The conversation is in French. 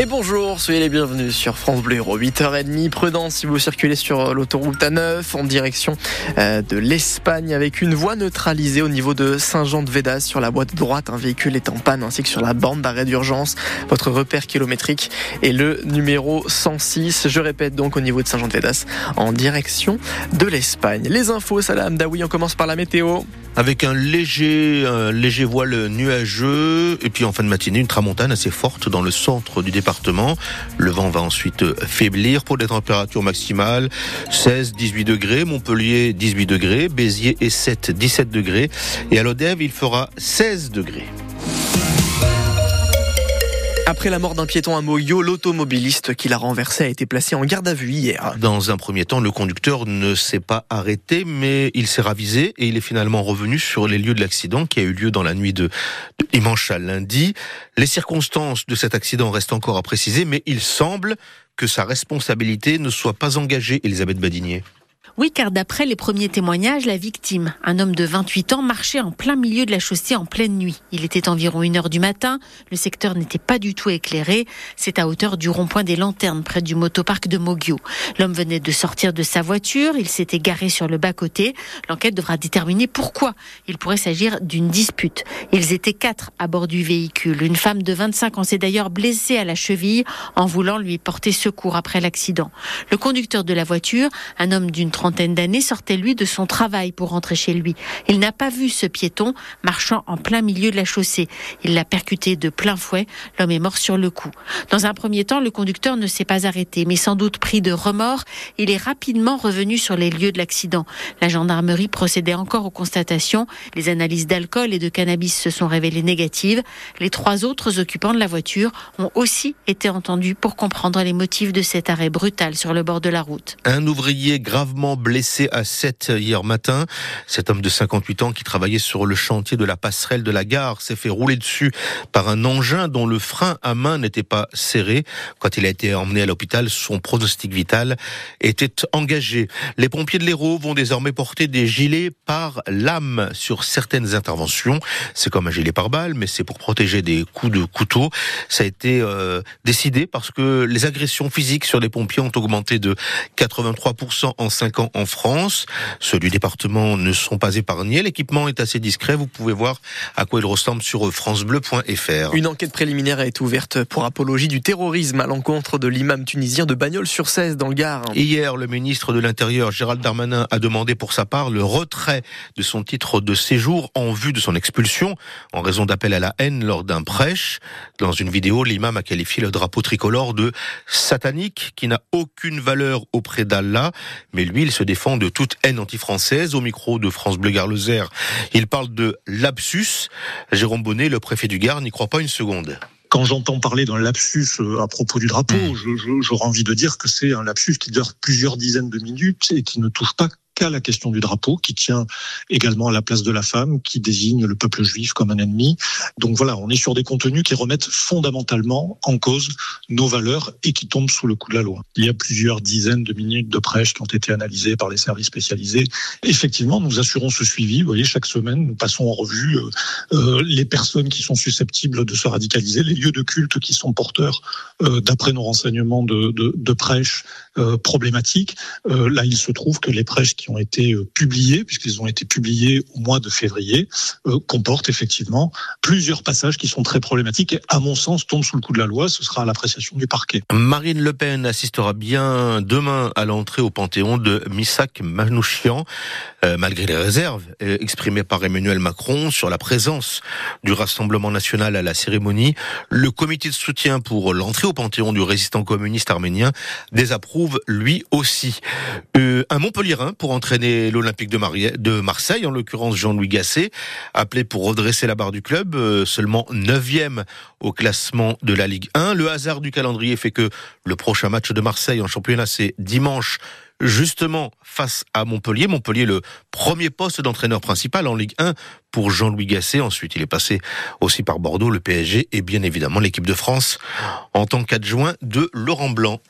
Et bonjour, soyez les bienvenus sur France Bleu 8h30. Prudence si vous circulez sur l'autoroute A9 en direction euh, de l'Espagne avec une voie neutralisée au niveau de Saint-Jean-de-Védas sur la de droite. Un véhicule est en panne ainsi que sur la bande d'arrêt d'urgence. Votre repère kilométrique est le numéro 106. Je répète donc au niveau de Saint-Jean-de-Védas en direction de l'Espagne. Les infos, Salam Daoui, on commence par la météo avec un léger, un léger voile nuageux et puis en fin de matinée une tramontane assez forte dans le centre du département. Le vent va ensuite faiblir pour des températures maximales. 16, 18 degrés, Montpellier 18 degrés, Béziers et 7, 17 degrés. Et à l'Odève il fera 16 degrés. Après la mort d'un piéton à Moyo, l'automobiliste qui l'a renversé a été placé en garde à vue hier. Dans un premier temps, le conducteur ne s'est pas arrêté, mais il s'est ravisé et il est finalement revenu sur les lieux de l'accident qui a eu lieu dans la nuit de, dimanche à lundi. Les circonstances de cet accident restent encore à préciser, mais il semble que sa responsabilité ne soit pas engagée, Elisabeth Badinier. Oui, car d'après les premiers témoignages, la victime, un homme de 28 ans, marchait en plein milieu de la chaussée en pleine nuit. Il était environ une heure du matin. Le secteur n'était pas du tout éclairé. C'est à hauteur du rond-point des lanternes près du motoparc de Mogio. L'homme venait de sortir de sa voiture. Il s'était garé sur le bas-côté. L'enquête devra déterminer pourquoi. Il pourrait s'agir d'une dispute. Ils étaient quatre à bord du véhicule. Une femme de 25 ans s'est d'ailleurs blessée à la cheville en voulant lui porter secours après l'accident. Le conducteur de la voiture, un homme d'une trentaine d'années, sortait lui de son travail pour rentrer chez lui. Il n'a pas vu ce piéton marchant en plein milieu de la chaussée. Il l'a percuté de plein fouet. L'homme est mort sur le coup. Dans un premier temps, le conducteur ne s'est pas arrêté, mais sans doute pris de remords, il est rapidement revenu sur les lieux de l'accident. La gendarmerie procédait encore aux constatations. Les analyses d'alcool et de cannabis se sont révélées négatives. Les trois autres occupants de la voiture ont aussi été entendus pour comprendre les motifs de cet arrêt brutal sur le bord de la route. Un ouvrier gravement blessé à 7 hier matin. Cet homme de 58 ans qui travaillait sur le chantier de la passerelle de la gare s'est fait rouler dessus par un engin dont le frein à main n'était pas serré. Quand il a été emmené à l'hôpital, son pronostic vital était engagé. Les pompiers de l'Hérault vont désormais porter des gilets par lame sur certaines interventions. C'est comme un gilet par balle, mais c'est pour protéger des coups de couteau. Ça a été euh, décidé parce que les agressions physiques sur les pompiers ont augmenté de 83% en 5 ans en France. Ceux du département ne sont pas épargnés. L'équipement est assez discret. Vous pouvez voir à quoi il ressemble sur francebleu.fr. Une enquête préliminaire a été ouverte pour apologie du terrorisme à l'encontre de l'imam tunisien de Bagnols-sur-Cèze dans le Gard. Hier, le ministre de l'Intérieur, Gérald Darmanin, a demandé pour sa part le retrait de son titre de séjour en vue de son expulsion en raison d'appel à la haine lors d'un prêche. Dans une vidéo, l'imam a qualifié le drapeau tricolore de satanique qui n'a aucune valeur auprès d'Allah. Mais lui, il se défend de toute haine anti-française. Au micro de France Bleu Gard il parle de lapsus. Jérôme Bonnet, le préfet du Gard, n'y croit pas une seconde quand j'entends parler d'un lapsus euh, à propos du drapeau, mmh. j'aurais envie de dire que c'est un lapsus qui dure plusieurs dizaines de minutes et qui ne touche pas à la question du drapeau, qui tient également à la place de la femme, qui désigne le peuple juif comme un ennemi. Donc voilà, on est sur des contenus qui remettent fondamentalement en cause nos valeurs et qui tombent sous le coup de la loi. Il y a plusieurs dizaines de minutes de prêche qui ont été analysées par les services spécialisés. Effectivement, nous assurons ce suivi. Vous voyez, chaque semaine, nous passons en revue euh, euh les personnes qui sont susceptibles de se radicaliser, les lieux de culte qui sont porteurs, euh, d'après nos renseignements, de, de, de prêches euh, problématiques. Euh, là, il se trouve que les prêches qui ont été euh, publiés, puisqu'ils ont été publiés au mois de février, euh, comportent effectivement plusieurs passages qui sont très problématiques et, à mon sens, tombent sous le coup de la loi. Ce sera à l'appréciation du parquet. Marine Le Pen assistera bien demain à l'entrée au Panthéon de Misak Manouchian, euh, malgré les réserves exprimées par Emmanuel Macron sur la présence du Rassemblement national à la cérémonie. Le comité de soutien pour l'entrée au Panthéon du résistant communiste arménien désapprouve lui aussi. Euh, un Montpellierin pour entraîner l'Olympique de, Marseille, en l'occurrence Jean-Louis Gasset, appelé pour redresser la barre du club, euh, seulement 9e au classement de la Ligue 1. Le hasard du calendrier fait que le prochain match de Marseille en championnat, c'est dimanche justement face à Montpellier. Montpellier, le premier poste d'entraîneur principal en Ligue 1 pour Jean-Louis Gasset. Ensuite, il est passé aussi par Bordeaux, le PSG et bien évidemment l'équipe de France en tant qu'adjoint de Laurent Blanc.